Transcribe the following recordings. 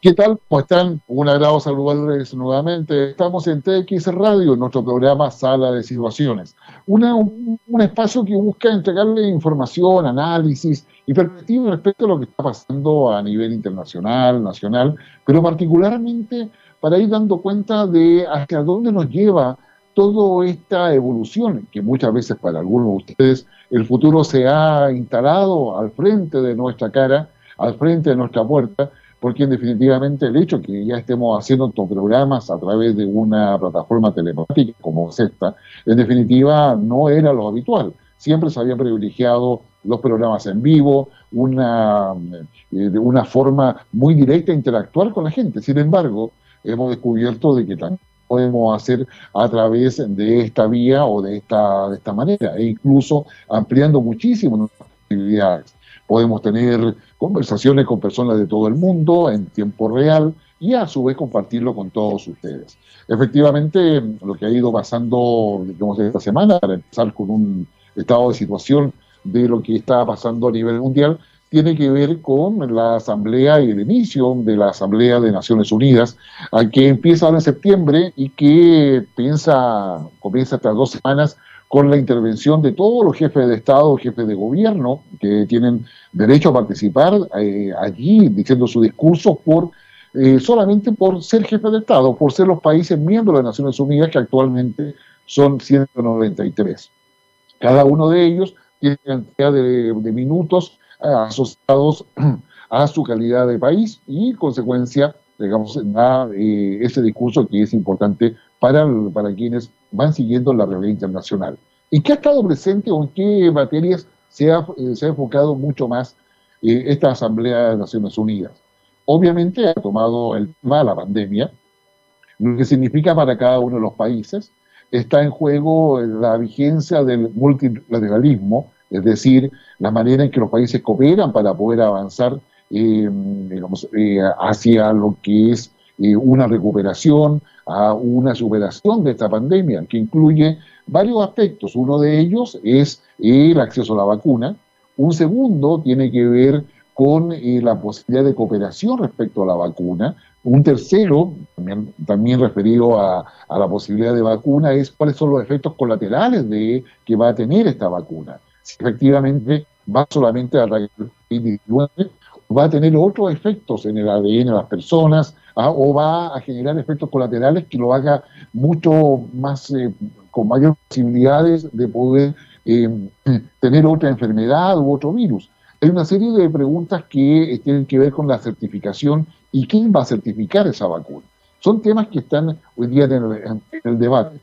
¿Qué tal? ¿Cómo están? Un agrado saludarles nuevamente. Estamos en TX Radio, nuestro programa Sala de Situaciones. un, espacio que busca entregarle información, análisis y perspectiva respecto a lo que está pasando a nivel internacional, nacional, pero particularmente para ir dando cuenta de hacia dónde nos lleva toda esta evolución, que muchas veces para algunos de ustedes el futuro se ha instalado al frente de nuestra cara, al frente de nuestra puerta, porque definitivamente el hecho que ya estemos haciendo estos programas a través de una plataforma telemática como es esta, en definitiva no era lo habitual. Siempre se habían privilegiado los programas en vivo, una, eh, de una forma muy directa de interactuar con la gente. Sin embargo, hemos descubierto de que también podemos hacer a través de esta vía o de esta, de esta manera, e incluso ampliando muchísimo nuestras posibilidades. Podemos tener conversaciones con personas de todo el mundo en tiempo real y a su vez compartirlo con todos ustedes. Efectivamente, lo que ha ido pasando digamos, esta semana, para empezar con un estado de situación de lo que está pasando a nivel mundial, tiene que ver con la asamblea y el inicio de la Asamblea de Naciones Unidas, que empieza ahora en septiembre y que piensa, comienza estas dos semanas con la intervención de todos los jefes de Estado, jefes de gobierno, que tienen derecho a participar eh, allí diciendo su discurso por eh, solamente por ser jefe de Estado, por ser los países miembros de las Naciones Unidas, que actualmente son 193. Cada uno de ellos tiene cantidad de, minutos eh, asociados a su calidad de país y, consecuencia, digamos, da ese discurso que es importante para, para quienes van siguiendo la realidad internacional. ¿Y qué ha estado presente o en qué materias se ha, eh, se ha enfocado mucho más eh, esta Asamblea de Naciones Unidas? Obviamente ha tomado el tema de la pandemia, lo que significa para cada uno de los países. Está en juego la vigencia del multilateralismo, es decir, la manera en que los países cooperan para poder avanzar eh, digamos, hacia lo que es una recuperación, a una superación de esta pandemia, que incluye varios aspectos. Uno de ellos es el acceso a la vacuna. Un segundo tiene que ver con eh, la posibilidad de cooperación respecto a la vacuna. Un tercero, también, referido a, la posibilidad de vacuna, es cuáles son los efectos colaterales de que va a tener esta vacuna. Si efectivamente va solamente a el COVID-19, va a tener otros efectos en el ADN de las personas, ¿ah? o va a generar efectos colaterales que lo haga mucho más, eh, con mayores posibilidades de poder eh, tener otra enfermedad u otro virus. Hay una serie de preguntas que tienen que ver con la certificación y quién va a certificar esa vacuna. Son temas que están hoy día en el, debate.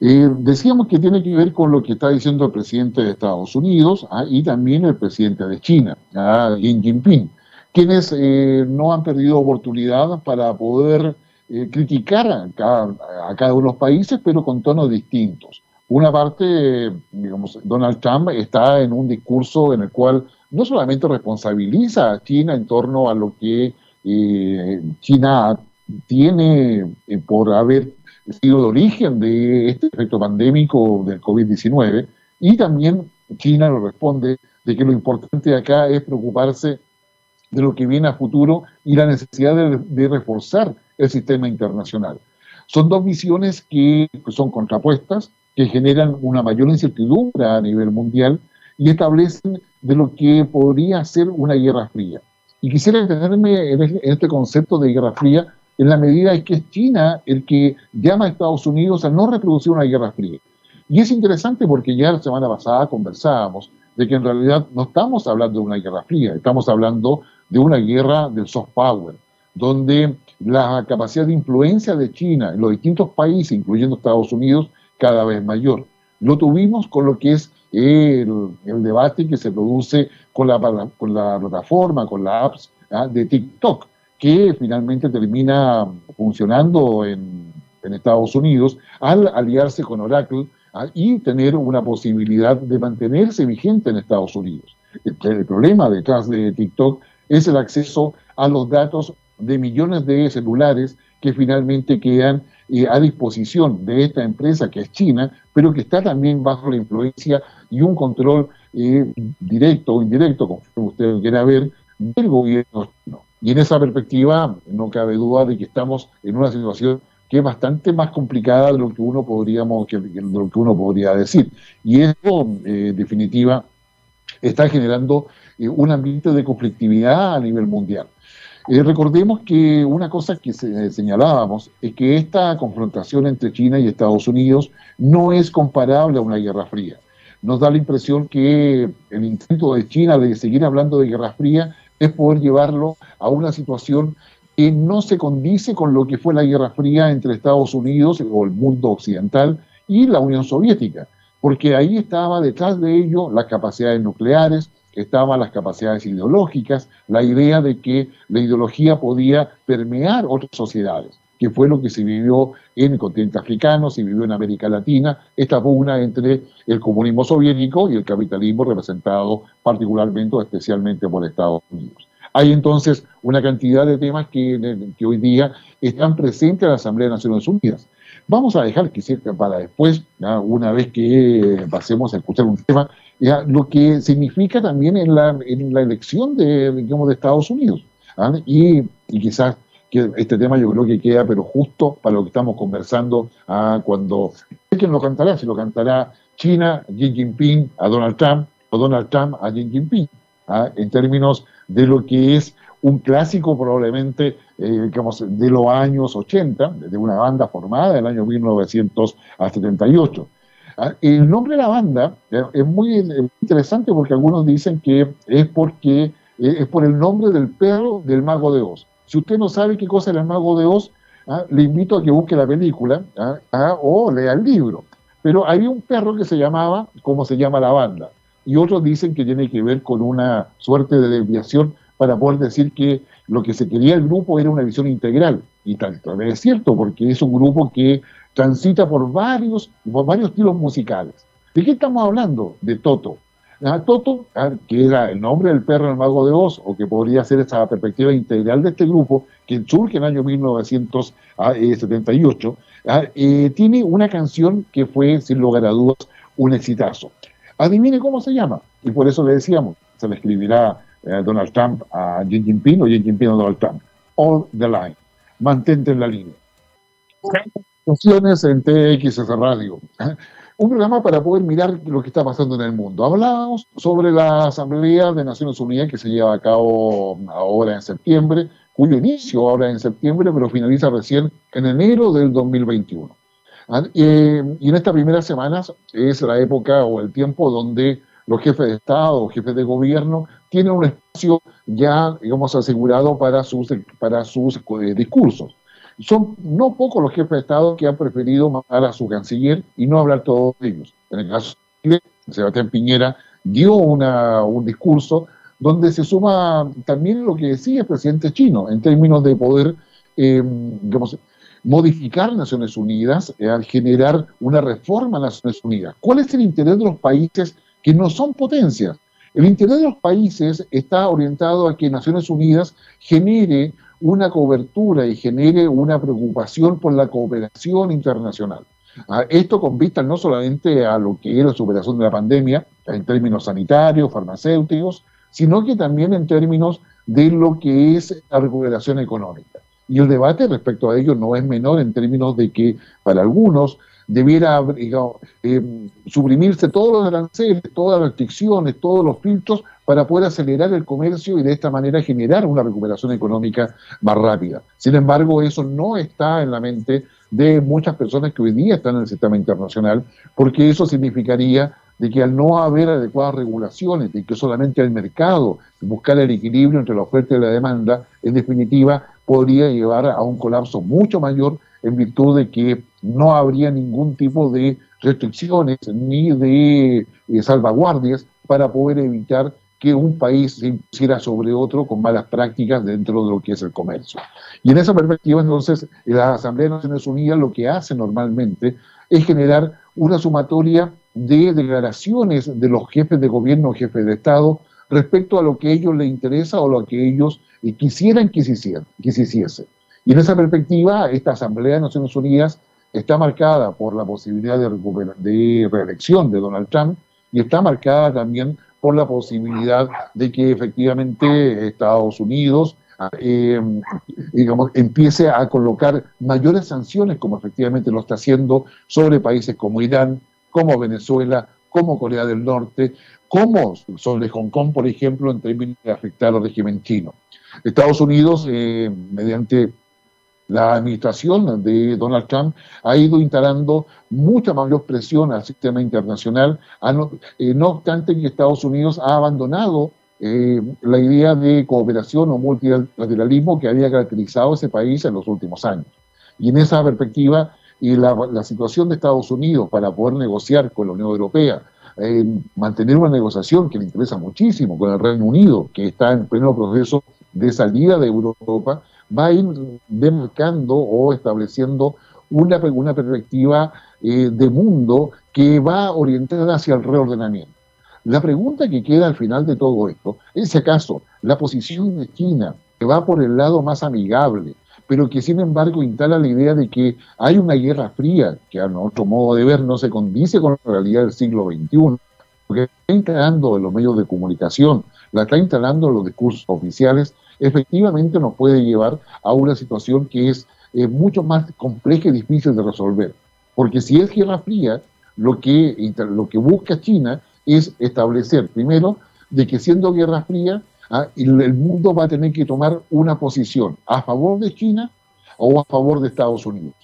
Eh, decíamos que tiene que ver con lo que está diciendo el presidente de Estados Unidos ¿ah? y también el presidente de China, ¿ah? Xi Jinping quienes eh, no han perdido oportunidad para poder eh, criticar a cada, uno de los países, pero con tonos distintos. Una parte, digamos, Donald Trump está en un discurso en el cual no solamente responsabiliza a China en torno a lo que eh, China tiene por haber sido el origen de este efecto pandémico del COVID-19, y también China lo responde de que lo importante acá es preocuparse de lo que viene a futuro y la necesidad de, reforzar el sistema internacional. Son dos visiones que son contrapuestas, que generan una mayor incertidumbre a nivel mundial y establecen de lo que podría ser una guerra fría. Y quisiera detenerme en este concepto de guerra fría en la medida en que es China el que llama a Estados Unidos a no reproducir una guerra fría. Y es interesante porque ya la semana pasada conversábamos de que en realidad no estamos hablando de una guerra fría, estamos hablando de una guerra del soft power, donde la capacidad de influencia de China en los distintos países, incluyendo Estados Unidos, cada vez mayor. Lo tuvimos con lo que es el, debate que se produce con la, con la plataforma, con la apps ¿ah? de TikTok, que finalmente termina funcionando en, en Estados Unidos al aliarse con Oracle y tener una posibilidad de mantenerse vigente en Estados Unidos. el problema detrás de TikTok es el acceso a los datos de millones de celulares que finalmente quedan eh, a disposición de esta empresa que es China, pero que está también bajo la influencia y un control eh, directo o indirecto, como usted quiera ver, del gobierno chino. Y en esa perspectiva no cabe duda de que estamos en una situación que es bastante más complicada de lo que uno podría decir. Y eso, eh, en definitiva, está generando eh, un ambiente de conflictividad a nivel mundial. Eh, recordemos que una cosa que señalábamos es que esta confrontación entre China y Estados Unidos no es comparable a una guerra fría. Nos da la impresión que el intento de China de seguir hablando de guerra fría es poder llevarlo a una situación que no se condice con lo que fue la Guerra Fría entre Estados Unidos o el mundo occidental y la Unión Soviética, porque ahí estaba detrás de ello las capacidades nucleares, estaban las capacidades ideológicas, la idea de que la ideología podía permear otras sociedades, que fue lo que se vivió en el continente africano, se vivió en América Latina, esta pugna entre el comunismo soviético y el capitalismo representado particularmente o especialmente por Estados Unidos. Hay entonces una cantidad de temas que, hoy día están presentes en la Asamblea de Naciones Unidas. Vamos a dejar que para después, una vez que pasemos a escuchar un tema, lo que significa también en la, en la elección de, digamos, de Estados Unidos. ¿ah? Y, y, quizás que este tema yo creo que queda, pero justo para lo que estamos conversando ¿ah? cuando... ¿Quién lo cantará? Si lo cantará China, Xi Jinping a Donald Trump, o Donald Trump a Xi Jinping, ¿ah? en términos de lo que es un clásico probablemente, eh, digamos, de los años 80, de una banda formada en el año 1978. Ah, el nombre de la banda eh, es muy interesante porque algunos dicen que es porque eh, es por el nombre del perro del mago de Oz. Si usted no sabe qué cosa es el mago de Oz, ah, le invito a que busque la película ah, o lea el libro. Pero había un perro que se llamaba como se llama la banda y otros dicen que tiene que ver con una suerte de desviación para poder decir que lo que se quería el grupo era una visión integral. Y tal, vez es cierto, porque es un grupo que transita por varios, por varios estilos musicales. ¿De qué estamos hablando? De Toto. Ah, Toto, ah, que era el nombre del perro del mago de Oz, o que podría ser esa perspectiva integral de este grupo, que surge en el año 1978, ah, eh, tiene una canción que fue, sin lugar a dudas, un exitazo. Adivine cómo se llama. Y por eso le decíamos, se le escribirá eh, Donald Trump a Xi Jinping o Xi Jinping a Donald Trump. All the line. Mantente en la línea. Funciones en TXS Radio. Un programa para poder mirar lo que está pasando en el mundo. Hablábamos sobre la Asamblea de Naciones Unidas que se lleva a cabo ahora en septiembre, cuyo inicio ahora en septiembre, pero finaliza recién en enero del 2021. Ah, eh, y en estas primeras semanas es la época o el tiempo donde los jefes de Estado jefes de gobierno tienen un espacio ya, digamos, asegurado para sus, para sus eh, discursos. Son no pocos los jefes de Estado que han preferido matar a su canciller y no hablar todos ellos. En el caso de Chile, Sebastián Piñera dio una, un discurso donde se suma también lo que decía el presidente chino en términos de poder, eh, modificar Naciones Unidas, eh, al generar una reforma a Naciones Unidas. ¿Cuál es el interés de los países que no son potencias? El interés de los países está orientado a que Naciones Unidas genere una cobertura y genere una preocupación por la cooperación internacional. Ah, esto con vista no solamente a lo que es la superación de la pandemia, en términos sanitarios, farmacéuticos, sino que también en términos de lo que es la recuperación económica. Y el debate respecto a ello no es menor en términos de que para algunos debiera eh, suprimirse todos los aranceles, todas las restricciones, todos los filtros para poder acelerar el comercio y de esta manera generar una recuperación económica más rápida. Sin embargo, eso no está en la mente de muchas personas que hoy día están en el sistema internacional, porque eso significaría de que al no haber adecuadas regulaciones, de que solamente el mercado buscar el equilibrio entre la oferta y la demanda, en definitiva podría llevar a un colapso mucho mayor en virtud de que no habría ningún tipo de restricciones ni de eh, salvaguardias para poder evitar que un país se impusiera sobre otro con malas prácticas dentro de lo que es el comercio. Y en esa perspectiva, entonces, la Asamblea de Naciones Unidas lo que hace normalmente es generar una sumatoria de declaraciones de los jefes de gobierno jefes de Estado respecto a lo que a ellos les interesa o lo que ellos eh, quisieran que se, hiciera, que se hiciese. Y en esa perspectiva, esta Asamblea de Naciones Unidas está marcada por la posibilidad de reelección de Donald Trump y está marcada también por la posibilidad de que efectivamente Estados Unidos eh, digamos, empiece a colocar mayores sanciones, como efectivamente lo está haciendo, sobre países como Irán, como Venezuela, como Corea del Norte, como sobre Hong Kong, por ejemplo, en términos de afectar al régimen chino. Estados Unidos, eh, mediante la administración de Donald Trump ha ido instalando mucha mayor presión al sistema internacional, no, eh, no, obstante que Estados Unidos ha abandonado eh, la idea de cooperación o multilateralismo que había caracterizado ese país en los últimos años. Y en esa perspectiva, y la, la situación de Estados Unidos para poder negociar con la Unión Europea, eh, mantener una negociación que le interesa muchísimo con el Reino Unido, que está en pleno proceso de salida de Europa, va a ir demarcando o estableciendo una, una perspectiva eh, de mundo que va orientada hacia el reordenamiento. La pregunta que queda al final de todo esto es si acaso la posición de China, que va por el lado más amigable, pero que sin embargo instala la idea de que hay una guerra fría, que a nuestro modo de ver no se condice con la realidad del siglo XXI, porque está instalando en los medios de comunicación, la está instalando en los discursos oficiales, efectivamente nos puede llevar a una situación que es eh, mucho más compleja y difícil de resolver. Porque si es guerra fría, lo que, lo que busca China es establecer, primero, de que siendo guerra fría, ah, el mundo va a tener que tomar una posición a favor de China o a favor de Estados Unidos.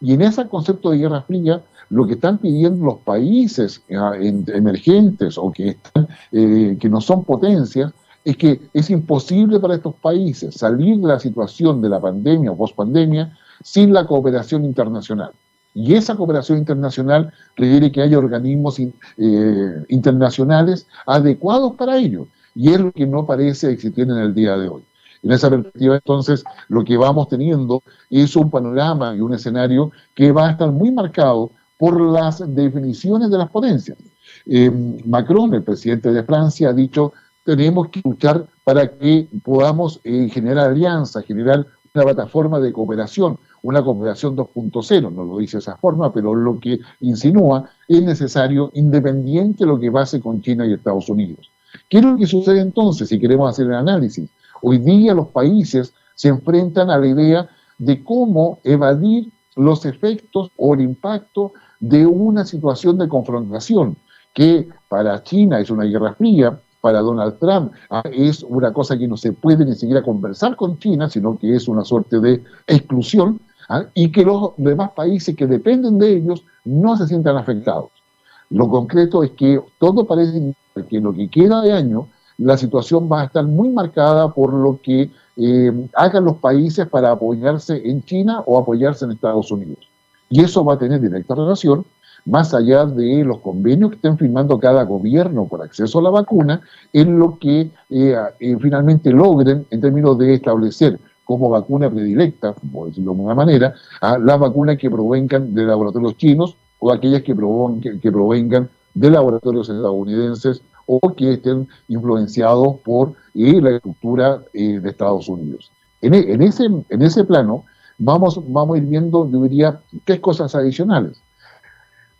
Y en ese concepto de guerra fría, lo que están pidiendo los países ah, emergentes o que, están, eh, que no son potencias es que es imposible para estos países salir de la situación de la pandemia o pospandemia sin la cooperación internacional. Y esa cooperación internacional requiere que haya organismos eh, internacionales adecuados para ello. Y es lo que no parece existir en el día de hoy. En esa perspectiva, entonces, lo que vamos teniendo es un panorama y un escenario que va a estar muy marcado por las definiciones de las potencias. Eh, Macron, el presidente de Francia, ha dicho tenemos que luchar para que podamos eh, generar alianzas, generar una plataforma de cooperación, una cooperación 2.0, no lo dice de esa forma, pero lo que insinúa es necesario independiente de lo que pase con China y Estados Unidos. ¿Qué es lo que sucede entonces si queremos hacer el análisis? Hoy día los países se enfrentan a la idea de cómo evadir los efectos o el impacto de una situación de confrontación, que para China es una guerra fría, para Donald Trump ah, es una cosa que no se puede ni siquiera conversar con China, sino que es una suerte de exclusión, ¿ah? y que los demás países que dependen de ellos no se sientan afectados. Lo concreto es que todo parece que en lo que queda de año la situación va a estar muy marcada por lo que eh, hagan los países para apoyarse en China o apoyarse en Estados Unidos. Y eso va a tener directa relación más allá de los convenios que estén firmando cada gobierno por acceso a la vacuna, en lo que eh, eh, finalmente logren en términos de establecer como vacuna predilecta, por decirlo de alguna manera, a las vacunas que provengan de laboratorios chinos o aquellas que, que provengan de laboratorios estadounidenses o que estén influenciados por eh, la estructura de Estados Unidos. En, en, ese, en ese plano vamos, vamos a ir viendo, yo diría, tres cosas adicionales.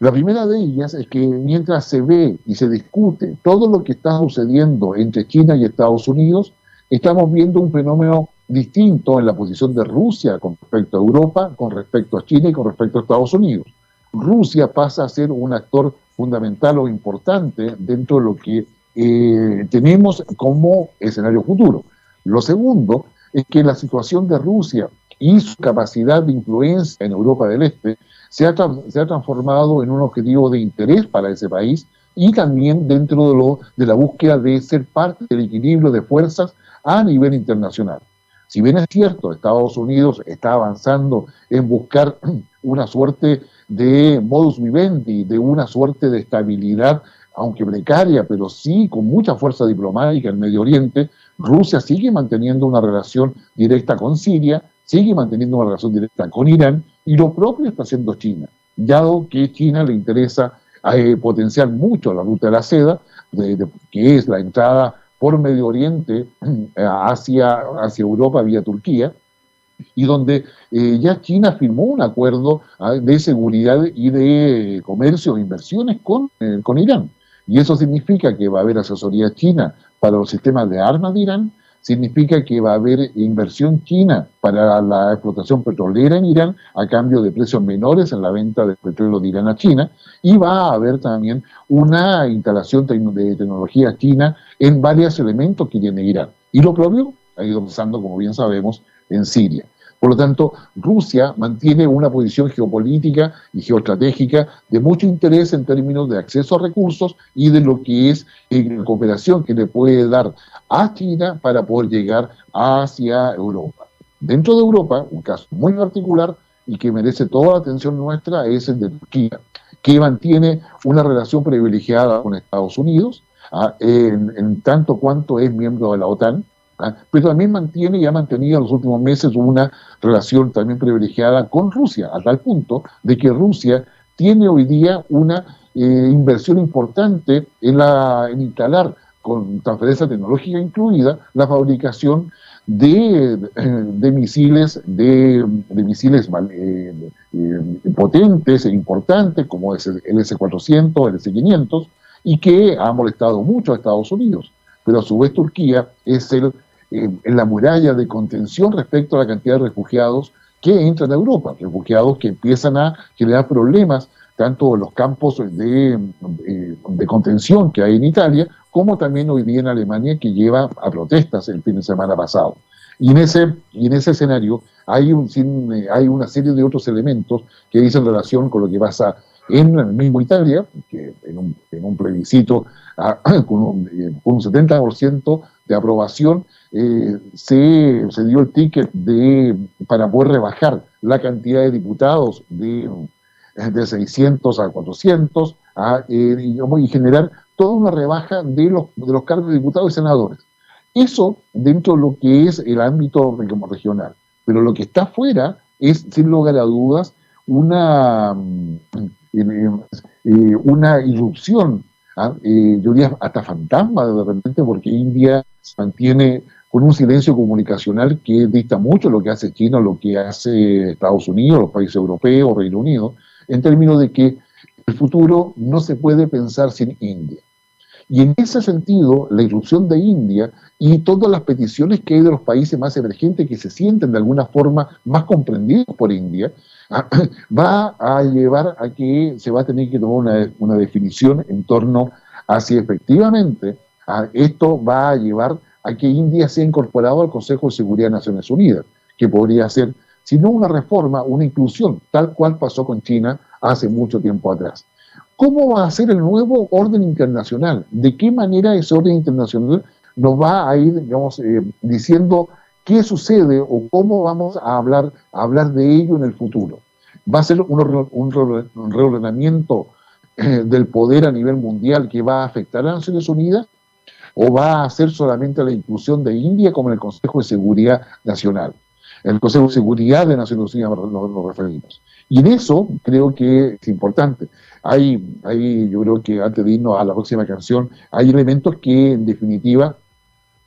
La primera de ellas es que mientras se ve y se discute todo lo que está sucediendo entre China y Estados Unidos, estamos viendo un fenómeno distinto en la posición de Rusia con respecto a Europa, con respecto a China y con respecto a Estados Unidos. Rusia pasa a ser un actor fundamental o importante dentro de lo que eh, tenemos como escenario futuro. Lo segundo es que la situación de Rusia y su capacidad de influencia en Europa del Este se ha, se ha transformado en un objetivo de interés para ese país y también dentro de, lo, de la búsqueda de ser parte del equilibrio de fuerzas a nivel internacional. Si bien es cierto, Estados Unidos está avanzando en buscar una suerte de modus vivendi, de una suerte de estabilidad, aunque precaria, pero sí con mucha fuerza diplomática en Medio Oriente, Rusia sigue manteniendo una relación directa con Siria, sigue manteniendo una relación directa con Irán y lo propio está haciendo China, dado que China le interesa eh, potenciar mucho la ruta de la seda, que es la entrada por Medio Oriente hacia, hacia Europa vía Turquía, y donde eh, ya China firmó un acuerdo ah, de seguridad y de comercio e inversiones con, eh, con Irán. Y eso significa que va a haber asesoría china para los sistemas de armas de Irán, significa que va a haber inversión china para la explotación petrolera en Irán a cambio de precios menores en la venta del petróleo de Irán a China y va a haber también una instalación de tecnología china en varios elementos que tiene Irán. Y lo propio ha ido pasando, como bien sabemos, en Siria. Por lo tanto, Rusia mantiene una posición geopolítica y geoestratégica de mucho interés en términos de acceso a recursos y de lo que es eh, la cooperación que le puede dar a China para poder llegar hacia Europa. Dentro de Europa, un caso muy particular y que merece toda la atención nuestra es el de Turquía, que mantiene una relación privilegiada con Estados Unidos, ah, en tanto cuanto es miembro de la OTAN. Pero también mantiene y ha mantenido en los últimos meses una relación también privilegiada con Rusia, a tal punto de que Rusia tiene hoy día una eh, inversión importante en, la, en instalar, con transferencia tecnológica incluida, la fabricación de, de misiles, de, misiles eh, eh, potentes e importantes, como es el S-400, el S-500, y que ha molestado mucho a Estados Unidos. Pero a su vez Turquía es el en la muralla de contención respecto a la cantidad de refugiados que entran a Europa, refugiados que empiezan a generar problemas tanto en los campos de, eh, de, contención que hay en Italia, como también hoy día en Alemania, que lleva a protestas el fin de semana pasado. Y en ese, y en ese escenario hay, un, hay una serie de otros elementos que dicen relación con lo que pasa en el mismo Italia, que en un, en un plebiscito con, un, eh, con un 70% de aprobación, eh, se, se, dio el ticket de, para poder rebajar la cantidad de diputados de, de 600 a 400 a, eh, y generar toda una rebaja de los, de los cargos de diputados y senadores. Eso dentro de lo que es el ámbito regional. Pero lo que está fuera es, sin lugar a dudas, una, eh, una irrupción, ¿ah? yo diría hasta fantasma de repente, porque India mantiene con un silencio comunicacional que dicta mucho lo que hace China, lo que hace Estados Unidos, los países europeos, Reino Unido, en términos de que el futuro no se puede pensar sin India. Y en ese sentido, la irrupción de India y todas las peticiones que hay de los países más emergentes que se sienten de alguna forma más comprendidos por India, va a llevar a que se va a tener que tomar una, definición en torno a si efectivamente esto va a llevar a que India sea incorporado al Consejo de Seguridad de Naciones Unidas, que podría ser, si no una reforma, una inclusión, tal cual pasó con China hace mucho tiempo atrás. ¿Cómo va a ser el nuevo orden internacional? ¿De qué manera ese orden internacional nos va a ir, digamos, eh, diciendo qué sucede o cómo vamos a hablar, hablar de ello en el futuro? ¿Va a ser un, reordenamiento eh, del poder a nivel mundial que va a afectar a Naciones Unidas? O va a ser solamente la inclusión de India como en el Consejo de Seguridad Nacional. El Consejo de Seguridad de Naciones Unidas nos, referimos. Y en eso creo que es importante. Hay, hay, yo creo que antes de irnos a la próxima canción, hay elementos que en definitiva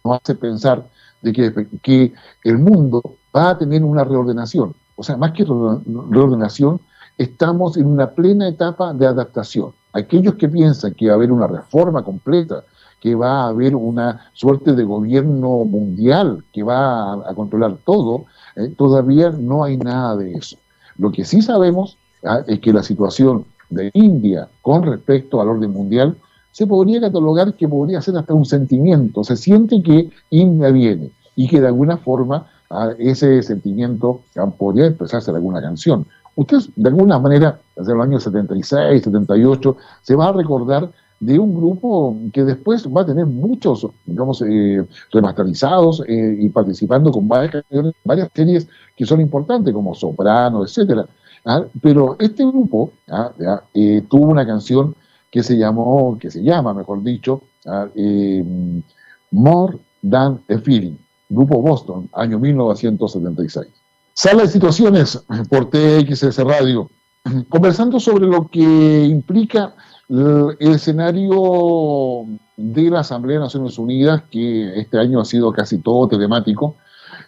nos hace pensar de que, que el mundo va a tener una reordenación. O sea, más que reordenación, estamos en una plena etapa de adaptación. Aquellos que piensan que va a haber una reforma completa que va a haber una suerte de gobierno mundial que va a, controlar todo, eh, todavía no hay nada de eso. Lo que sí sabemos ah, es que la situación de India con respecto al orden mundial se podría catalogar que podría ser hasta un sentimiento. Se siente que India viene y que de alguna forma ah, ese sentimiento ah, podría expresarse en alguna canción. Usted, de alguna manera, desde los años 76, 78, se va a recordar de un grupo que después va a tener muchos, digamos, eh, remasterizados eh, y participando con varias, varias series que son importantes, como Soprano, etcétera. ¿ah? Pero este grupo ¿ah? eh, tuvo una canción que se llamó, que se llama, mejor dicho, ¿ah? More Than a Feeling, Grupo Boston, año 1976. Sala de situaciones por TXS Radio, conversando sobre lo que implica el escenario de la Asamblea de Naciones Unidas, que este año ha sido casi todo telemático,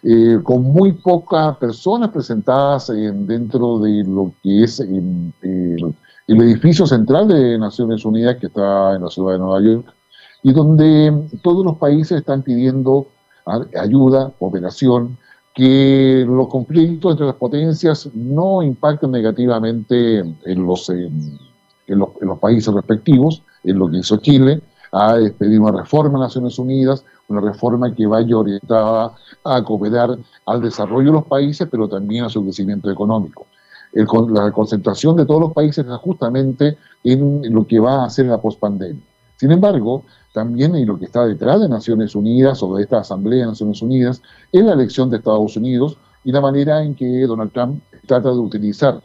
eh, con muy pocas personas presentadas dentro de lo que es el, edificio central de Naciones Unidas, que está en la ciudad de Nueva York, y donde todos los países están pidiendo ayuda, cooperación, que los conflictos entre las potencias no impacten negativamente en los, en, los, países respectivos, en lo que hizo Chile, a pedir una reforma a Naciones Unidas, una reforma que vaya orientada a cooperar al desarrollo de los países, pero también a su crecimiento económico. la concentración de todos los países está justamente en lo que va a hacer la pospandemia. Sin embargo, también y lo que está detrás de Naciones Unidas o de esta Asamblea de Naciones Unidas es la elección de Estados Unidos y la manera en que Donald Trump trata de utilizar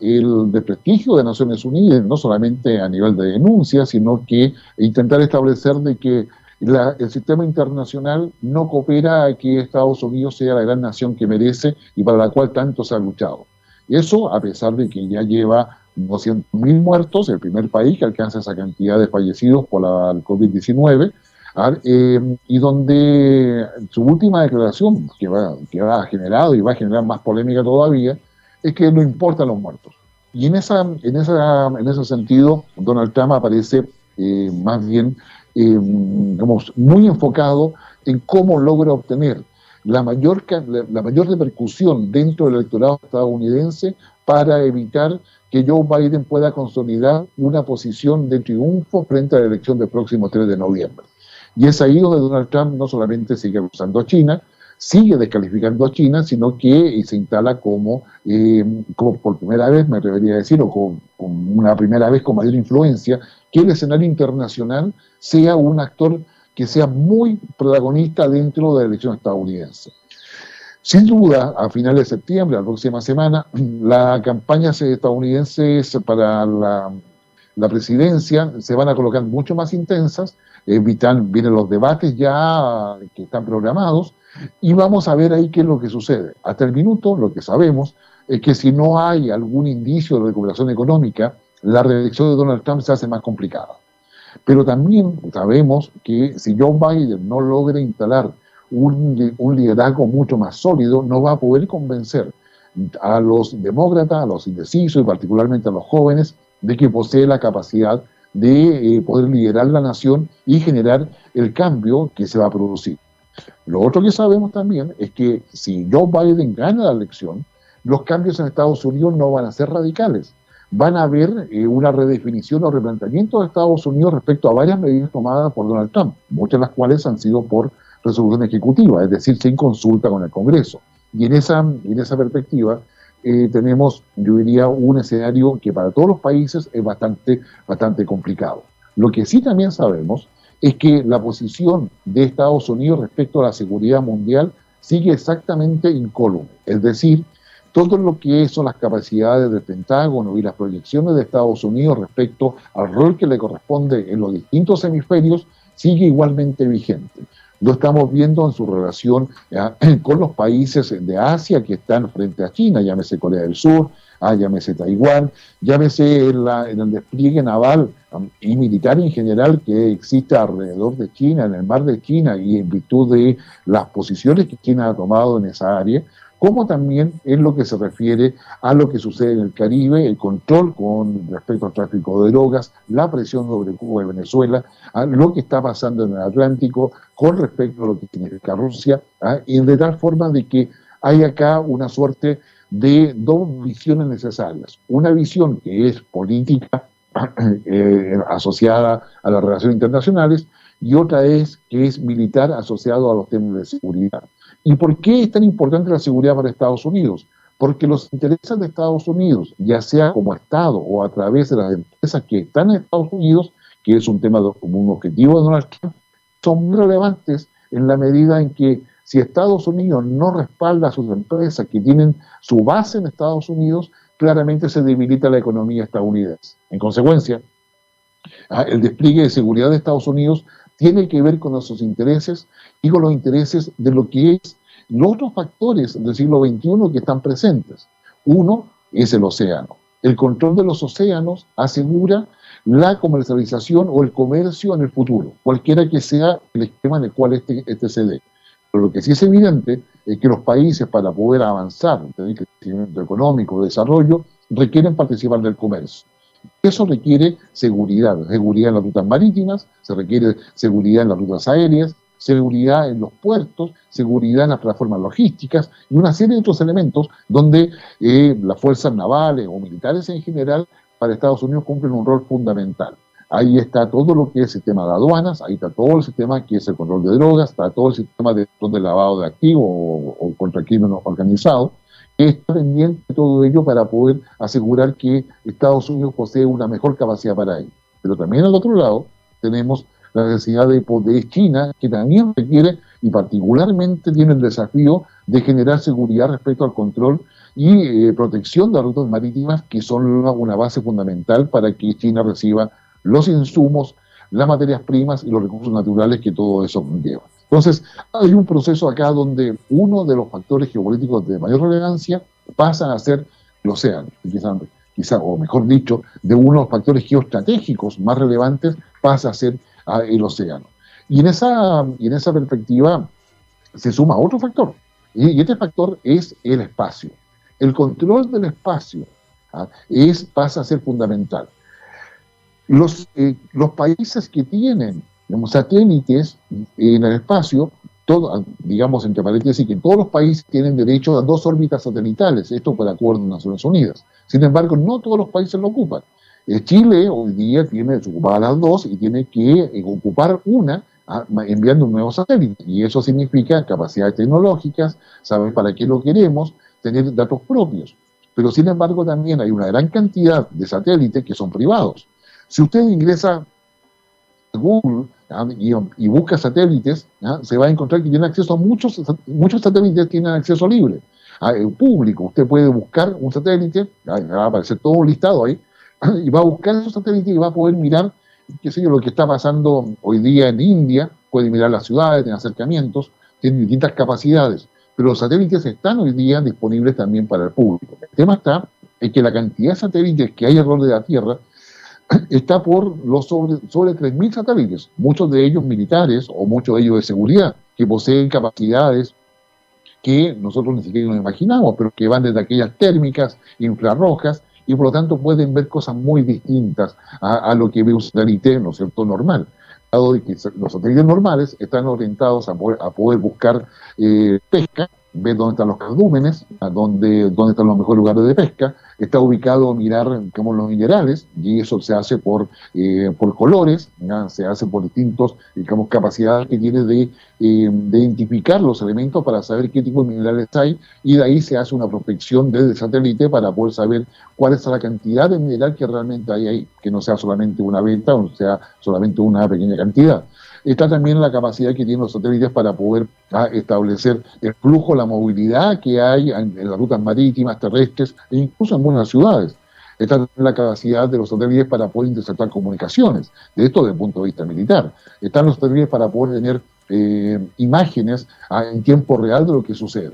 el desprestigio de Naciones Unidas, no solamente a nivel de denuncia, sino que intentar establecer de que el sistema internacional no coopera a que Estados Unidos sea la gran nación que merece y para la cual tanto se ha luchado. Eso a pesar de que ya lleva 200.000 muertos, el primer país que alcanza esa cantidad de fallecidos por la COVID-19, ¿ah? eh, y donde su última declaración, que, va, que ha generado y va a generar más polémica todavía, es que no importan los muertos. Y en, esa, en, esa, en ese sentido, Donald Trump aparece eh, más bien eh, muy enfocado en cómo logra obtener la mayor, la mayor repercusión dentro del electorado estadounidense para evitar que Joe Biden pueda consolidar una posición de triunfo frente a la elección del próximo 3 de noviembre. Y es ahí donde Donald Trump no solamente sigue acusando a China, sigue descalificando a China, sino que se instala como, eh, como por primera vez, me atrevería a decir, o como, una primera vez con mayor influencia, que el escenario internacional sea un actor que sea muy protagonista dentro de la elección estadounidense. Sin duda, a finales de septiembre, la próxima semana, las campañas estadounidenses para la, presidencia se van a colocar mucho más intensas, evitan, vienen los debates ya que están programados, y vamos a ver ahí qué es lo que sucede. Hasta el minuto, lo que sabemos es que si no hay algún indicio de recuperación económica, la reelección de Donald Trump se hace más complicada. Pero también sabemos que si Joe Biden no logra instalar un, liderazgo mucho más sólido, no va a poder convencer a los demócratas, a los indecisos y particularmente a los jóvenes de que posee la capacidad de eh, poder liderar la nación y generar el cambio que se va a producir. Lo otro que sabemos también es que si Joe Biden gana la elección, los cambios en Estados Unidos no van a ser radicales. Van a haber eh, una redefinición o replanteamiento de Estados Unidos respecto a varias medidas tomadas por Donald Trump, muchas de las cuales han sido por resolución ejecutiva, es decir, sin consulta con el Congreso. Y en esa, en esa perspectiva eh, tenemos, yo diría, un escenario que para todos los países es bastante, bastante complicado. Lo que sí también sabemos es que la posición de Estados Unidos respecto a la seguridad mundial sigue exactamente incólume. Es decir, todo lo que son las capacidades del Pentágono y las proyecciones de Estados Unidos respecto al rol que le corresponde en los distintos hemisferios sigue igualmente vigente. Lo estamos viendo en su relación con los países de Asia que están frente a China, llámese Corea del Sur, ah, llámese Taiwán, llámese en, en el despliegue naval y militar en general que existe alrededor de China, en el mar de China y en virtud de las posiciones que China ha tomado en esa área, como también en lo que se refiere a lo que sucede en el Caribe, el control con respecto al tráfico de drogas, la presión sobre Cuba y Venezuela, a lo que está pasando en el Atlántico con respecto a lo que significa Rusia, ¿ah? y de tal forma de que hay acá una suerte de dos visiones necesarias. Una visión que es política eh, asociada a las relaciones internacionales y otra es que es militar asociado a los temas de seguridad. ¿Y por qué es tan importante la seguridad para Estados Unidos? Porque los intereses de Estados Unidos, ya sea como Estado o a través de las empresas que están en Estados Unidos, que es un tema como un objetivo de Donald Trump, son muy relevantes en la medida en que si Estados Unidos no respalda a sus empresas que tienen su base en Estados Unidos, claramente se debilita la economía estadounidense. En consecuencia, ah, el despliegue de seguridad de Estados Unidos tiene que ver con nuestros intereses y con los intereses de lo que es los otros factores del siglo XXI que están presentes. Uno es el océano. El control de los océanos asegura la comercialización o el comercio en el futuro, cualquiera que sea el esquema en el cual este, este se dé. Pero lo que sí es evidente es que los países para poder avanzar, tener crecimiento económico, desarrollo, requieren participar del comercio. Eso requiere seguridad, seguridad en las rutas marítimas, se requiere seguridad en las rutas aéreas, seguridad en los puertos, seguridad en las plataformas logísticas y una serie de otros elementos donde eh, las fuerzas navales o militares en general para Estados Unidos cumplen un rol fundamental. Ahí está todo lo que es el sistema de aduanas, ahí está todo el sistema que es el control de drogas, está todo el sistema de, de lavado de activos o, contra el crimen organizado, está pendiente de todo ello para poder asegurar que Estados Unidos posee una mejor capacidad para ello. Pero también al otro lado tenemos la necesidad de, poder China, que también requiere y particularmente tiene el desafío de generar seguridad respecto al control y eh, protección de las rutas marítimas, que son una base fundamental para que China reciba los insumos, las materias primas y los recursos naturales que todo eso lleva. Entonces, hay un proceso acá donde uno de los factores geopolíticos de mayor relevancia pasa a ser el océano, quizá, o mejor dicho, de uno de los factores geoestratégicos más relevantes pasa a ser el océano. Y en esa, y en esa perspectiva se suma otro factor, y, este factor es el espacio. El control del espacio ¿ah? es, pasa a ser fundamental. Los, eh, los países que tienen satélites en el espacio, digamos entre paréntesis, que todos los países tienen derecho a dos órbitas satelitales, esto por acuerdo de Naciones Unidas. Sin embargo, no todos los países lo ocupan. Eh, Chile hoy día tiene ocupadas las dos y tiene que eh, ocupar una ah, enviando un nuevo satélite. Y eso significa capacidades tecnológicas, saber para qué lo queremos, tener datos propios. Pero sin embargo también hay una gran cantidad de satélites que son privados. Si usted ingresa Google y, busca satélites, se va a encontrar que tiene acceso a muchos, muchos satélites tienen acceso libre, público. Usted puede buscar un satélite, va a aparecer todo listado ahí, y va a buscar esos satélites y va a poder mirar, qué sé yo, lo que está pasando hoy día en India, puede mirar las ciudades, tiene acercamientos, tiene distintas capacidades, pero los satélites están hoy día disponibles también para el público. El tema está en que la cantidad de satélites que hay alrededor de la Tierra está por los sobre, sobre 3.000 satélites, muchos de ellos militares o muchos de ellos de seguridad, que poseen capacidades que nosotros ni siquiera nos imaginamos, pero que van desde aquellas térmicas, infrarrojas, y por lo tanto pueden ver cosas muy distintas a, lo que ve un satélite, ¿no cierto?, normal. Dado que los satélites normales están orientados a poder, a buscar eh, pesca, ver dónde están los cardúmenes, dónde, dónde están los mejores lugares de pesca, está ubicado mirar como los minerales, y eso se hace por, eh, por colores, se hace por distintos, digamos, capacidades que tiene de, eh, de, identificar los elementos para saber qué tipo de minerales hay, y de ahí se hace una prospección desde satélite para poder saber cuál es la cantidad de mineral que realmente hay ahí, que no sea solamente una venta o sea solamente una pequeña cantidad está también la capacidad que tienen los satélites para poder ah, establecer el flujo, la movilidad que hay en, las rutas marítimas, terrestres e incluso en algunas ciudades. Está también la capacidad de los satélites para poder interceptar comunicaciones, de esto desde el punto de vista militar. Están los satélites para poder tener eh, imágenes ah, en tiempo real de lo que sucede.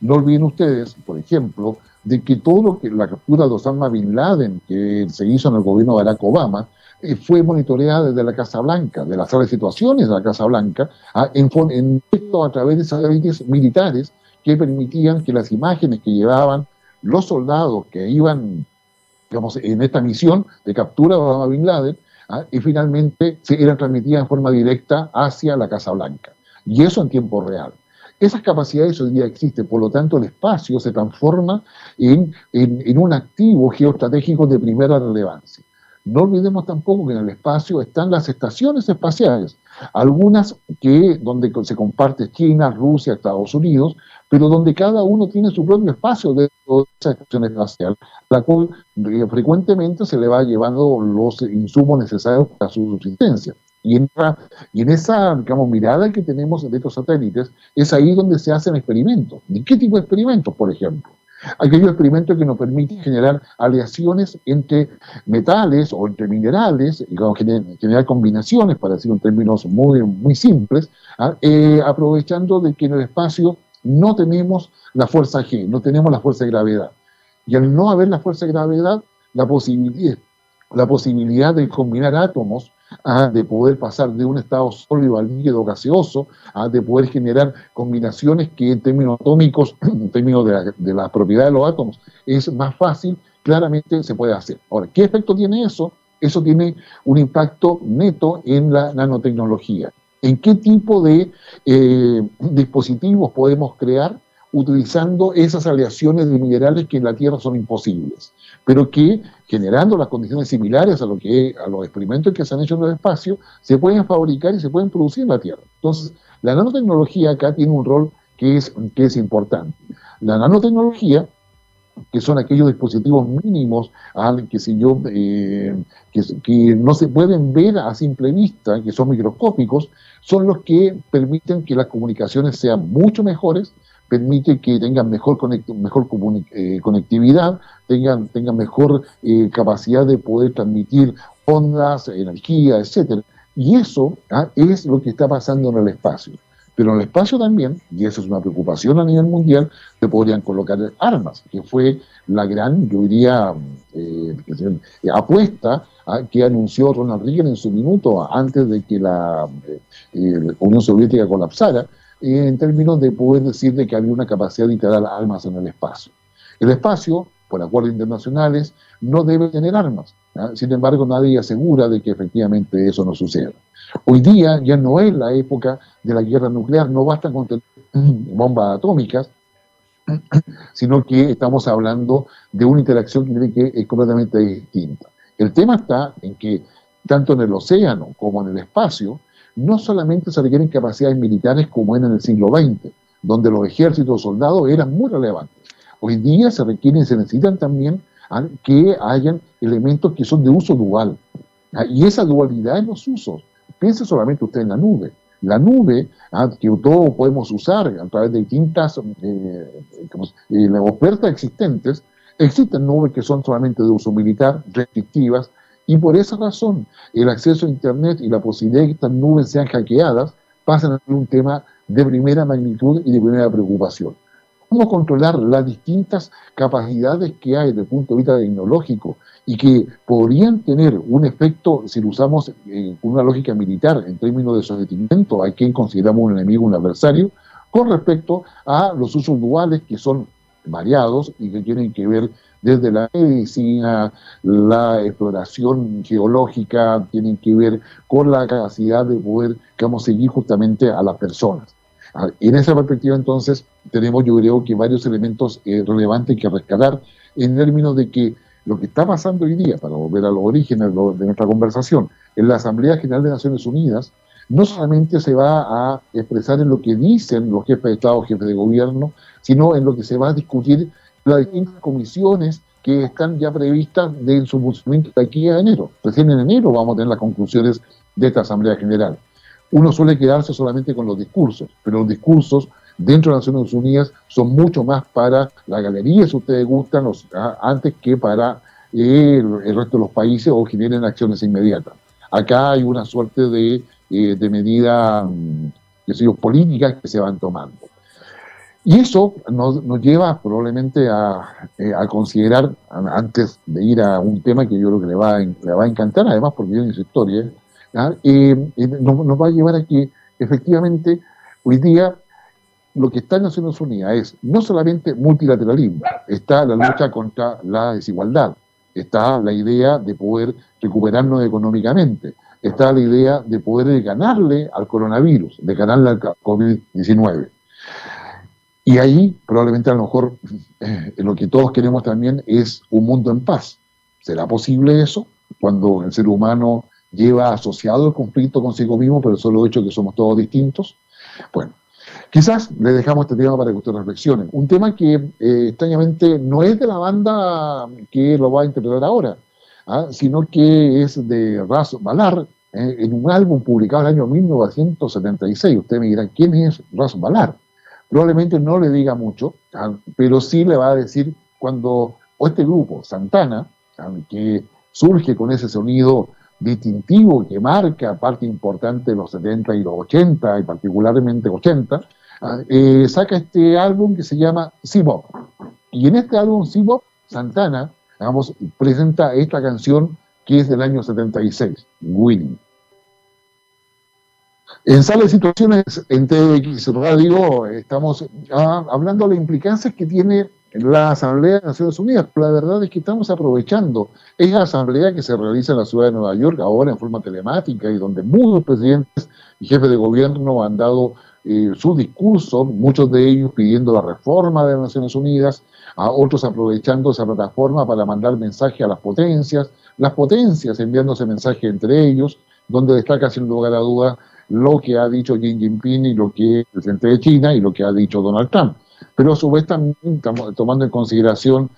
No olviden ustedes, por ejemplo, de que todo lo que la captura de Osama Bin Laden que se hizo en el gobierno de Barack Obama eh, fue monitoreada desde la Casa Blanca, de las de situaciones de la Casa Blanca, a, en, en a través de satélites militares que permitían que las imágenes que llevaban los soldados que iban digamos, en esta misión de captura de Osama Bin Laden, ¿ah? y finalmente se eran transmitidas en forma directa hacia la Casa Blanca. Y eso en tiempo real. Esas capacidades hoy día existen, por lo tanto el espacio se transforma en, en un activo geoestratégico de primera relevancia. No olvidemos tampoco que en el espacio están las estaciones espaciales, algunas que donde se comparte China, Rusia, Estados Unidos, pero donde cada uno tiene su propio espacio de esa estación espacial, la cual eh, frecuentemente se le va llevando los insumos necesarios para su subsistencia. Y en, y en esa digamos, mirada que tenemos de estos satélites, es ahí donde se hacen experimentos. ¿De qué tipo de experimentos, por ejemplo? Aquellos experimentos que nos permiten generar aleaciones entre metales o entre minerales, y generar combinaciones, para decir en términos muy, muy simples, ¿ah? eh, aprovechando de que en el espacio no tenemos la fuerza G, no tenemos la fuerza de gravedad. Y al no haber la fuerza de gravedad, la posibilidad, la posibilidad de combinar átomos de poder pasar de un estado sólido al líquido gaseoso, de poder generar combinaciones que en términos atómicos, en términos de la, de la propiedad de los átomos, es más fácil, claramente se puede hacer. Ahora, ¿qué efecto tiene eso? Eso tiene un impacto neto en la nanotecnología en qué tipo de eh, dispositivos podemos crear utilizando esas aleaciones de minerales que en la Tierra son imposibles, pero que generando las condiciones similares a, lo que, a los experimentos que se han hecho en el espacio, se pueden fabricar y se pueden producir en la Tierra. Entonces, la nanotecnología acá tiene un rol que es, que es importante. La nanotecnología que son aquellos dispositivos mínimos que, si eh, que, no se pueden ver a simple vista, que son microscópicos, son los que permiten que las comunicaciones sean mucho mejores, permite que tengan mejor, mejor eh, conectividad, tengan, mejor eh, capacidad de poder transmitir ondas, energía, etcétera. Y eso ah, es lo que está pasando en el espacio. Pero en el espacio también, y eso es una preocupación a nivel mundial, se podrían colocar armas, que fue la gran, yo diría, eh, apuesta que anunció Ronald Reagan en su minuto antes de que la, eh, Unión Soviética colapsara, en términos de poder decir de que había una capacidad de instalar armas en el espacio. El espacio, por acuerdos internacionales, no debe tener armas. Sin embargo, nadie asegura de que efectivamente eso no suceda. Hoy día ya no es la época de la guerra nuclear, no basta con tener bombas atómicas, sino que estamos hablando de una interacción que es completamente distinta. El tema está en que tanto en el océano como en el espacio, no solamente se requieren capacidades militares como en el siglo XX, donde los ejércitos soldados eran muy relevantes. Hoy día se requieren, se necesitan también que hayan elementos que son de uso dual. Ah, y esa dualidad en los usos Piense solamente usted en la nube. La nube, ah, que todos podemos usar a través de distintas eh, eh, ofertas existentes, existen nubes que son solamente de uso militar, restrictivas, y por esa razón el acceso a Internet y la posibilidad de que estas nubes sean hackeadas pasan a ser un tema de primera magnitud y de primera preocupación. ¿Cómo controlar las distintas capacidades que hay desde el punto de vista tecnológico y que podrían tener un efecto, si lo usamos eh, una lógica militar en términos de sometimiento a quien consideramos un enemigo, un adversario, con respecto a los usos duales que son variados y que tienen que ver desde la medicina, la exploración geológica, tienen que ver con la capacidad de poder, digamos, seguir justamente a las personas. Ah, en esa perspectiva, entonces, tenemos, yo creo, que varios elementos eh, relevantes que rescatar en términos de que lo que está pasando hoy día, para volver a los orígenes de nuestra conversación, en la Asamblea General de Naciones Unidas, no solamente se va a expresar en lo que dicen los jefes de Estado, jefes de gobierno, sino en lo que se va a discutir las distintas comisiones que están ya previstas de su funcionamiento de aquí a enero. Recién en enero vamos a tener las conclusiones de esta Asamblea General. Uno suele quedarse solamente con los discursos, pero los discursos dentro de las Naciones Unidas son mucho más para la galería, si ustedes gustan, antes que para eh, el, resto de los países o generen acciones inmediatas. Acá hay una suerte de, eh, de medida, mm, políticas que se van tomando. Y eso nos, lleva probablemente a, eh, considerar, antes de ir a un tema que yo creo que le va a, le va a encantar, además porque viene su historia, ¿ah? nos, nos va a llevar a que efectivamente hoy día lo que está en Naciones Unidas es no solamente multilateralismo, está la lucha contra la desigualdad, está la idea de poder recuperarnos económicamente, está la idea de poder ganarle al coronavirus, de ganarle al COVID-19. Y ahí probablemente a lo mejor eh, lo que todos queremos también es un mundo en paz. ¿Será posible eso cuando el ser humano lleva asociado el conflicto consigo mismo, pero solo hecho que somos todos distintos? Bueno, Quizás le dejamos este tema para que usted reflexione. Un tema que eh, extrañamente no es de la banda que lo va a interpretar ahora, ¿ah? sino que es de Ras Balar, eh, en un álbum publicado en el año 1976. Usted me dirá, ¿quién es Ras Balar? Probablemente no le diga mucho, ¿ah? pero sí le va a decir cuando este grupo, Santana, ¿ah? que surge con ese sonido distintivo que marca parte importante de los 70 y los 80, y particularmente 80, ah, eh, saca este álbum que se llama Bop Y en este álbum Bop Santana, digamos, presenta esta canción que es del año 76, Winning. En Sala de Situaciones, en TX Radio, estamos ah, hablando de las implicancias que tiene la Asamblea de Naciones Unidas. la verdad es que estamos aprovechando esa asamblea que se realiza en la ciudad de Nueva York ahora en forma telemática y donde muchos presidentes y jefes de gobierno han dado eh, su discurso, muchos de ellos pidiendo la reforma de las Naciones Unidas, a otros aprovechando esa plataforma para mandar mensajes a las potencias, las potencias enviándose mensajes entre ellos, donde destaca sin lugar a dudas lo que ha dicho Xi Jinping y lo que es el presidente de China y lo que ha dicho Donald Trump. Pero a su vez también estamos tomando en consideración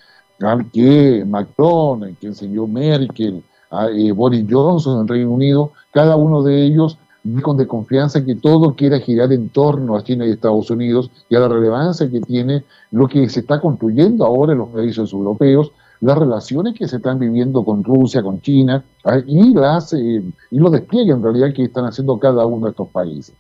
que Macron, que enseñó Merkel, a, eh, Boris Johnson en Reino Unido, cada uno de ellos con de confianza que todo quiera girar en torno a China y Estados Unidos y a la relevancia que tiene lo que se está construyendo ahora en los países europeos, las relaciones que se están viviendo con Rusia, con China ah, y, las, eh, y los despliegues en realidad que están haciendo cada uno de estos países.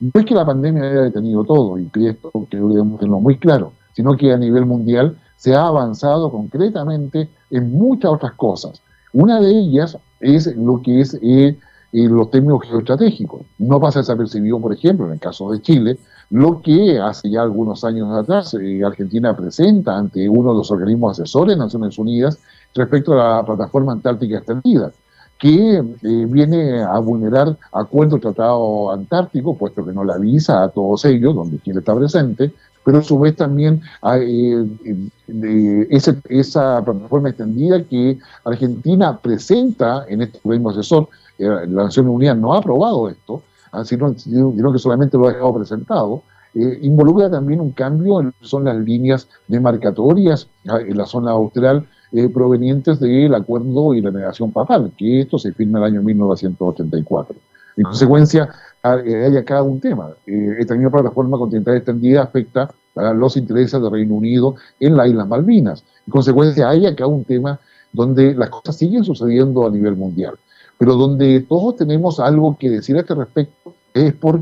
No es que la pandemia haya detenido todo, y esto que debemos tenerlo muy claro, sino que a nivel mundial se ha avanzado concretamente en muchas otras cosas. Una de ellas es lo que es eh, los términos geoestratégicos. No pasa desapercibido, por ejemplo, en el caso de Chile, lo que hace ya algunos años atrás eh, Argentina presenta ante uno de los organismos asesores de Naciones Unidas respecto a la plataforma antártica extendida, que eh, viene a vulnerar acuerdos tratado antártico, puesto que no le avisa a todos ellos, donde Chile está presente, pero a su vez también eh, esa plataforma extendida que Argentina presenta en este organismo asesor, la Naciones Unidas no ha aprobado esto, sino, sino que solamente lo ha dejado presentado, eh, involucra también un cambio en son las líneas demarcatorias ah, en la zona austral eh, provenientes del acuerdo y la negación papal, que esto se firma en el año 1984. En consecuencia, ah, eh, hay acá un tema. esta misma plataforma continental extendida afecta a los intereses del Reino Unido en las Islas Malvinas. En consecuencia, hay acá un tema donde las cosas siguen sucediendo a nivel mundial pero donde todos tenemos algo que decir a este respecto es por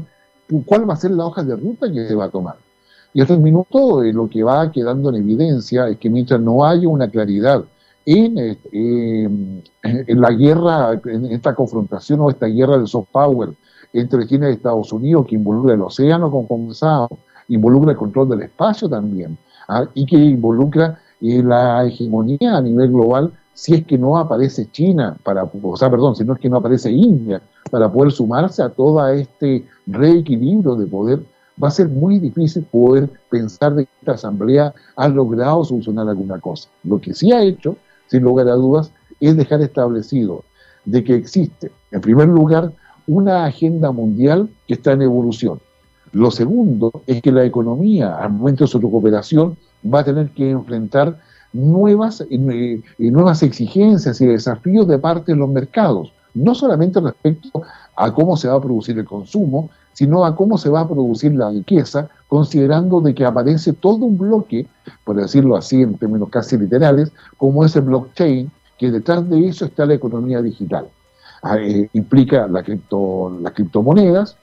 cuál va a ser la hoja de ruta que se va a tomar. Y hasta el minuto eh, lo que va quedando en evidencia es que mientras no haya una claridad en, eh, en la guerra, en esta confrontación o esta guerra de soft power entre China y Estados Unidos, que involucra el océano, como involucra el control del espacio también, ¿ah? y que involucra eh, la hegemonía a nivel global si es que no aparece China, para, o sea, perdón, si no es que no aparece India, para poder sumarse a todo este reequilibrio de poder, va a ser muy difícil poder pensar de que esta asamblea ha logrado solucionar alguna cosa. Lo que sí ha hecho, sin lugar a dudas, es dejar establecido de que existe, en primer lugar, una agenda mundial que está en evolución. Lo segundo es que la economía, al momento de su recuperación, va a tener que enfrentar nuevas, eh, nuevas exigencias y desafíos de parte de los mercados, no solamente respecto a cómo se va a producir el consumo, sino a cómo se va a producir la riqueza, considerando de que aparece todo un bloque, por decirlo así en términos casi literales, como es el blockchain, que detrás de eso está la economía digital. Ah, eh, implica la cripto, las criptomonedas,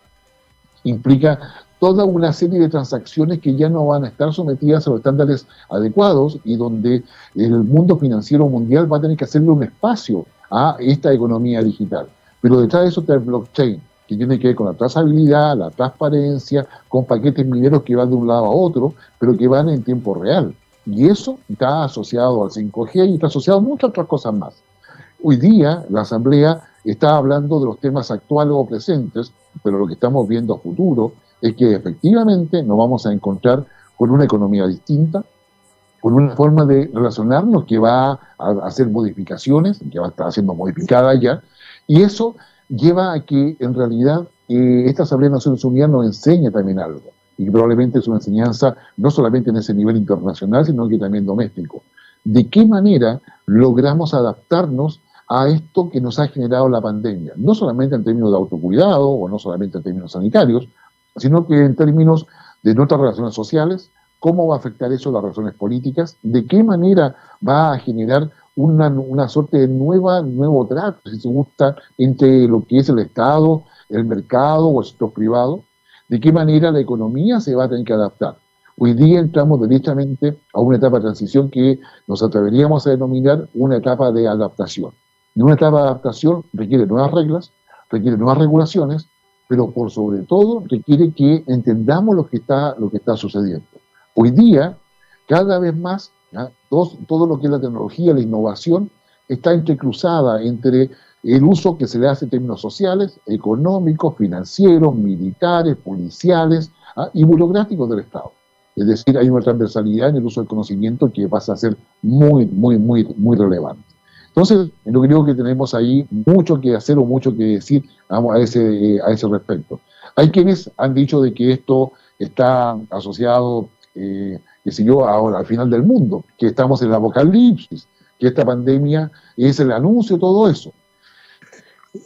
implica toda una serie de transacciones que ya no van a estar sometidas a los estándares adecuados y donde el mundo financiero mundial va a tener que hacerle un espacio a esta economía digital. Pero detrás de eso está el blockchain, que tiene que ver con la trazabilidad, la transparencia, con paquetes mineros que van de un lado a otro, pero que van en tiempo real. Y eso está asociado al 5G y está asociado a muchas otras cosas más. Hoy día la Asamblea está hablando de los temas actuales o presentes, pero lo que estamos viendo a futuro es que efectivamente nos vamos a encontrar con una economía distinta, con una forma de relacionarnos que va a hacer modificaciones, que va a estar siendo modificada ya, y eso lleva a que en realidad eh, esta Asamblea de Naciones Unidas nos enseñe también algo, y probablemente es una enseñanza no solamente en ese nivel internacional, sino que también doméstico. ¿De qué manera logramos adaptarnos a esto que nos ha generado la pandemia? No solamente en términos de autocuidado o no solamente en términos sanitarios, sino que en términos de nuestras relaciones sociales, cómo va a afectar eso a las relaciones políticas, de qué manera va a generar una, una suerte de nueva, nuevo trato, si se gusta, entre lo que es el Estado, el mercado o el sector privado, de qué manera la economía se va a tener que adaptar. Hoy día entramos directamente a una etapa de transición que nos atreveríamos a denominar una etapa de adaptación. Y una etapa de adaptación requiere nuevas reglas, requiere nuevas regulaciones, pero por sobre todo requiere que entendamos lo que está, lo que está sucediendo. Hoy día, cada vez más todo, lo que es la tecnología, la innovación, está entrecruzada entre el uso que se le hace en términos sociales, económicos, financieros, militares, policiales ¿ah? y burocráticos del Estado. Es decir, hay una transversalidad en el uso del conocimiento que pasa a ser muy, muy, muy, muy relevante. Entonces, yo creo que tenemos ahí mucho que hacer o mucho que decir a, ese, a ese respecto. Hay quienes han dicho de que esto está asociado, eh, qué sé yo, ahora al final del mundo, que estamos en el apocalipsis, que esta pandemia es el anuncio, todo eso.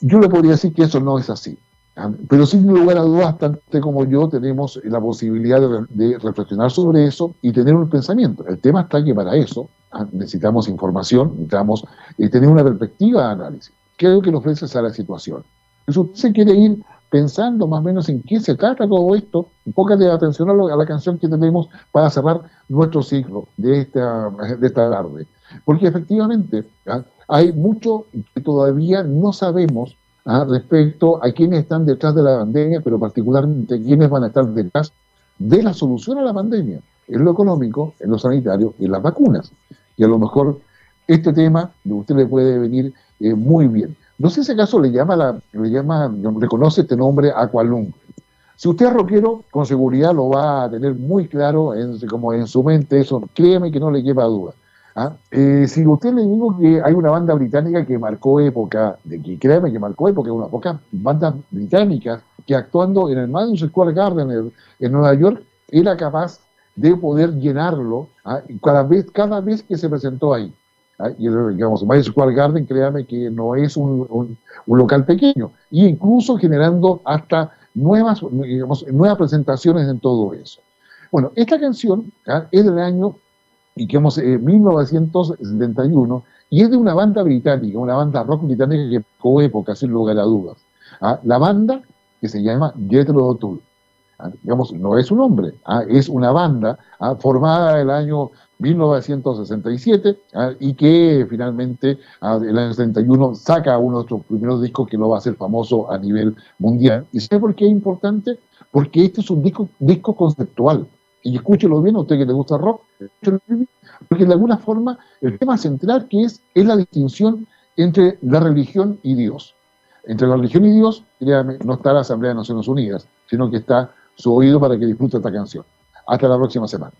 Yo le podría decir que eso no es así. Ah, pero sin lugar a dudas, tanto como yo tenemos la posibilidad de, reflexionar sobre eso y tener un pensamiento. El tema está que para eso ah, necesitamos información, necesitamos eh, tener una perspectiva de análisis. ¿Qué es lo que nos ofrece esa la situación? Si usted se quiere ir pensando más o menos en qué se trata todo esto, póngale atención a, a la canción que tenemos para cerrar nuestro ciclo de esta, de esta tarde. Porque efectivamente ah, hay mucho que todavía no sabemos ¿ah? respecto a quiénes están detrás de la pandemia, pero particularmente quiénes van a estar detrás de la solución a la pandemia, en lo económico, en lo sanitario y en las vacunas. Y a lo mejor este tema de usted le puede venir eh, muy bien. No sé si acaso le llama, la, le llama, reconoce este nombre Aqualung. Si usted es rockero, con seguridad lo va a tener muy claro en, como en su mente, eso créeme que no le quepa duda. ¿Ah? Eh, si usted le digo que hay una banda británica que marcó época, de que créeme que marcó época, una pocas bandas británicas que actuando en el Madison Square Garden en, Nueva York era capaz de poder llenarlo ¿ah? cada, vez, cada vez que se presentó ahí. ¿ah? Y digamos, Madison Square Garden, créame que no es un, local pequeño, e incluso generando hasta nuevas, digamos, nuevas presentaciones en todo eso. Bueno, esta canción es del año y que hemos en 1971, y es de una banda británica, una banda rock británica que marcó época, sin lugar a dudas. ¿ah? La banda que se llama Jethro Tull. ¿ah? Digamos, no es un hombre, ¿ah? es una banda formada en el año 1967 y que finalmente en el año 71 saca uno de sus primeros discos que lo va a hacer famoso a nivel mundial. ¿Y sabe por qué es importante? Porque este es un disco, disco conceptual y escúchelo bien, a usted que le gusta rock, porque de alguna forma el tema central que es, es la distinción entre la religión y Dios. Entre la religión y Dios, no está la Asamblea de Naciones Unidas, sino que está su oído para que disfrute esta canción. Hasta la próxima semana.